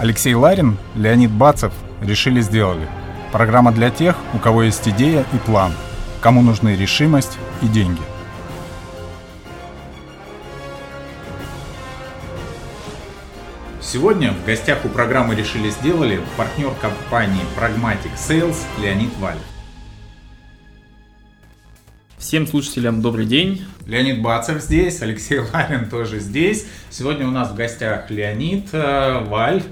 Алексей Ларин, Леонид Бацев решили сделали. Программа для тех, у кого есть идея и план, кому нужны решимость и деньги. Сегодня в гостях у программы «Решили сделали» партнер компании Pragmatic Sales Леонид Валь. Всем слушателям добрый день. Леонид Бацев здесь, Алексей Ларин тоже здесь. Сегодня у нас в гостях Леонид э, Валь,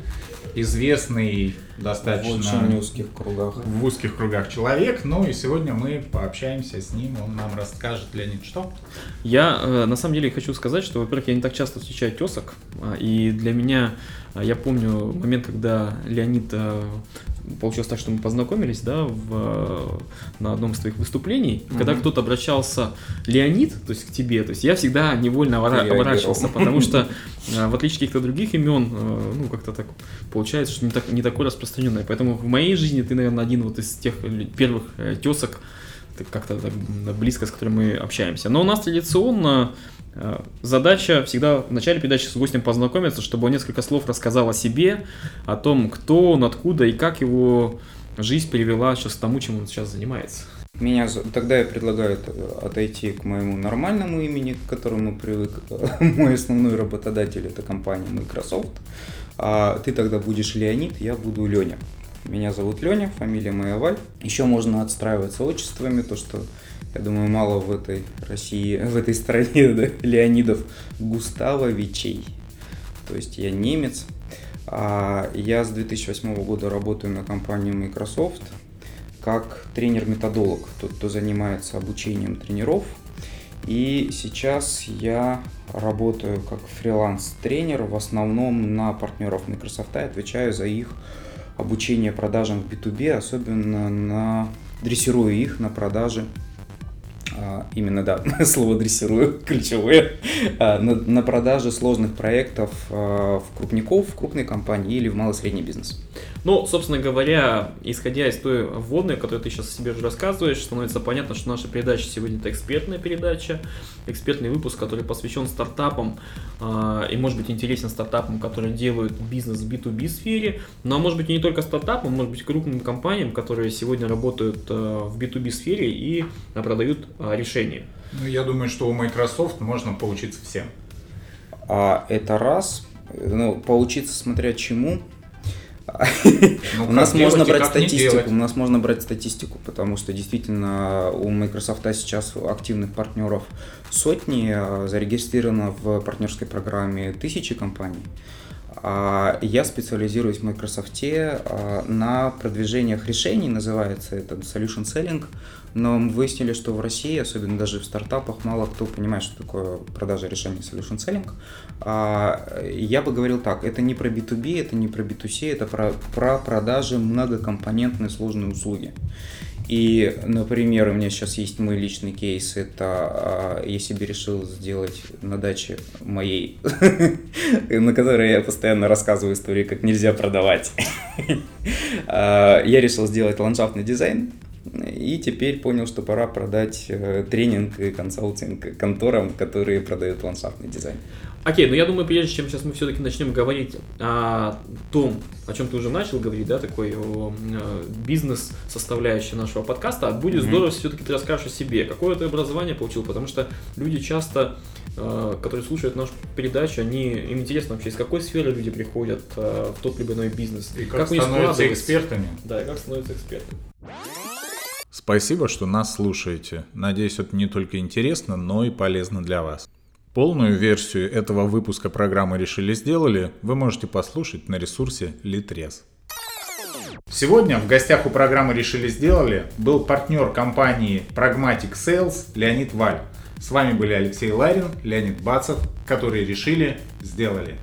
известный достаточно... В очень узких кругах. В узких кругах человек. Ну и сегодня мы пообщаемся с ним, он нам расскажет. Леонид, что? Я э, на самом деле хочу сказать, что, во-первых, я не так часто встречаю тесок, а, и для меня, а, я помню момент, когда Леонид э, получилось так, что мы познакомились, да, в, на одном из твоих выступлений, угу. когда кто-то обращался Леонид, то есть к тебе, то есть я всегда невольно оборачивался, потому что э, в отличие от каких-то других имен, ну, как-то так получается, что не, так, не такое распространенное. Поэтому в моей жизни ты, наверное, один вот из тех первых тесок, как-то близко, с которым мы общаемся. Но у нас традиционно э, задача всегда в начале передачи с гостем познакомиться, чтобы он несколько слов рассказал о себе, о том, кто он, откуда и как его жизнь привела сейчас к тому, чем он сейчас занимается. Меня тогда я предлагаю отойти к моему нормальному имени, к которому привык. Мой основной работодатель это компания Microsoft. А ты тогда будешь Леонид, я буду Леня. Меня зовут Леня, фамилия моя Валь. Еще можно отстраиваться отчествами, то что, я думаю, мало в этой России, в этой стране да, Леонидов Густавовичей. То есть я немец. А я с 2008 года работаю на компании Microsoft как тренер-методолог, тот, кто занимается обучением тренеров. И сейчас я работаю как фриланс-тренер в основном на партнеров Microsoft и отвечаю за их обучение продажам в B2B, особенно на дрессирую их на продаже а, именно, да, слово дрессирую, ключевое, а, на, на продаже сложных проектов а, в крупников, в крупной компании или в малый-средний бизнес. Ну, собственно говоря, исходя из той вводной, которую ты сейчас о себе уже рассказываешь, становится понятно, что наша передача сегодня это экспертная передача, экспертный выпуск, который посвящен стартапам и может быть интересен стартапам, которые делают бизнес в B2B сфере, но а может быть и не только стартапам, может быть крупным компаниям, которые сегодня работают в B2B сфере и продают решения. Ну, я думаю, что у Microsoft можно поучиться всем. А это раз. Ну, поучиться смотря чему. У нас можно брать статистику, у нас можно брать статистику, потому что действительно у Microsoft сейчас активных партнеров сотни, а зарегистрировано в партнерской программе тысячи компаний. А я специализируюсь в Microsoft а, на продвижениях решений, называется это Solution Selling, но мы выяснили, что в России, особенно даже в стартапах, мало кто понимает, что такое продажа решений Solution Selling. А, я бы говорил так, это не про B2B, это не про B2C, это про, про продажи многокомпонентной сложной услуги. И, например, у меня сейчас есть мой личный кейс, это а, я себе решил сделать на даче моей, на которой я постоянно рассказываю истории, как нельзя продавать. А, я решил сделать ландшафтный дизайн, и теперь понял, что пора продать э, тренинг и консалтинг конторам, которые продают ландшафтный дизайн. Окей, но я думаю, прежде чем сейчас мы все-таки начнем говорить о том, о чем ты уже начал говорить, да, такой о, э, бизнес составляющей нашего подкаста, будет mm-hmm. здорово все-таки ты расскажешь о себе, какое ты образование получил, потому что люди часто, э, которые слушают нашу передачу, они им интересно вообще, из какой сферы люди приходят э, в тот либо иной бизнес, и как, как становятся экспертами. Да, и как становятся экспертами. Спасибо, что нас слушаете. Надеюсь, это не только интересно, но и полезно для вас. Полную версию этого выпуска программы «Решили сделали» вы можете послушать на ресурсе Litres. Сегодня в гостях у программы «Решили сделали» был партнер компании Pragmatic Sales Леонид Валь. С вами были Алексей Ларин, Леонид Бацев, которые решили, сделали.